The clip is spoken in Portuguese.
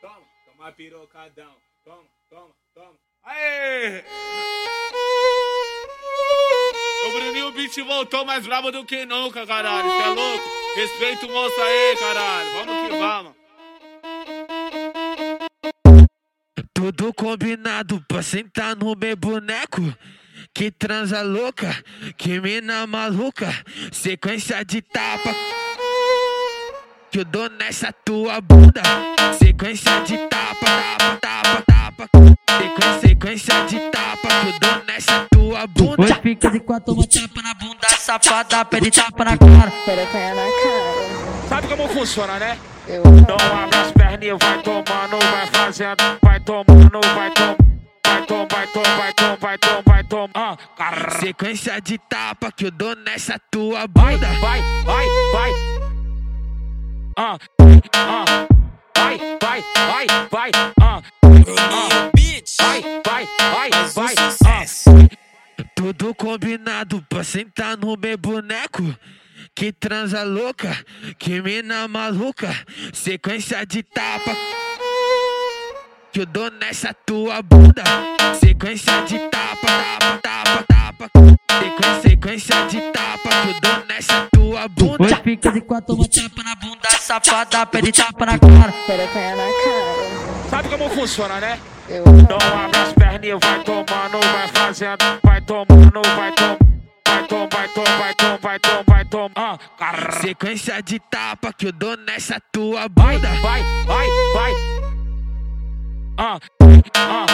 toma, toma, toma pirocadão. Toma, toma, toma. Aê! O Bruninho Beat voltou mais brabo do que nunca, caralho. Cê é louco? Respeita o moço aí, caralho. Vamos que vamos. Tudo combinado pra sentar no meu boneco. Que transa louca, que mina maluca. Sequência de tapa. Que eu dou nessa tua bunda. Sequência de tapa, tapa, tapa, tapa. Sequência, sequência de tapa. Que eu dou nessa tua bunda. Oi, fica de quatro, toma tapa na bunda, safada, pede tapa na cara. Na cara. Sabe como funciona, né? Eu Não abre as perninhas, vai tomando, vai fazendo, vai tomando, vai tomando. Vai tom, vai tom, vai tom, vai tom, vai tom. Ah. Sequência de tapa. Que eu dou nessa tua Vai, bunda. vai, vai, vai. Ah, ah. Vai, vai, vai, vai. Ah, ah. Vai, vai, vai, vai. Ah. Tudo combinado pra sentar no meu boneco. Que transa louca, que mina maluca. Sequência de tapa. Que eu dou nessa tua bunda. Sequência de tapa, tapa, tapa, tapa. Sequência, de tapa. Que eu dou nessa bunda. fica de quatro, toma tapa na bunda, safada, pede tapa na cara. perereca na cara. Sabe como funciona, né? Eu Não abre as perninhas, vai tomando, vai fazendo, vai tomando, vai tomando. Vai tom, vai tom, vai tom, vai tom, vai tom. Ah. Sequência de tapa. Que eu dou nessa tua Vai, bunda. vai, vai, vai. Ah, ah.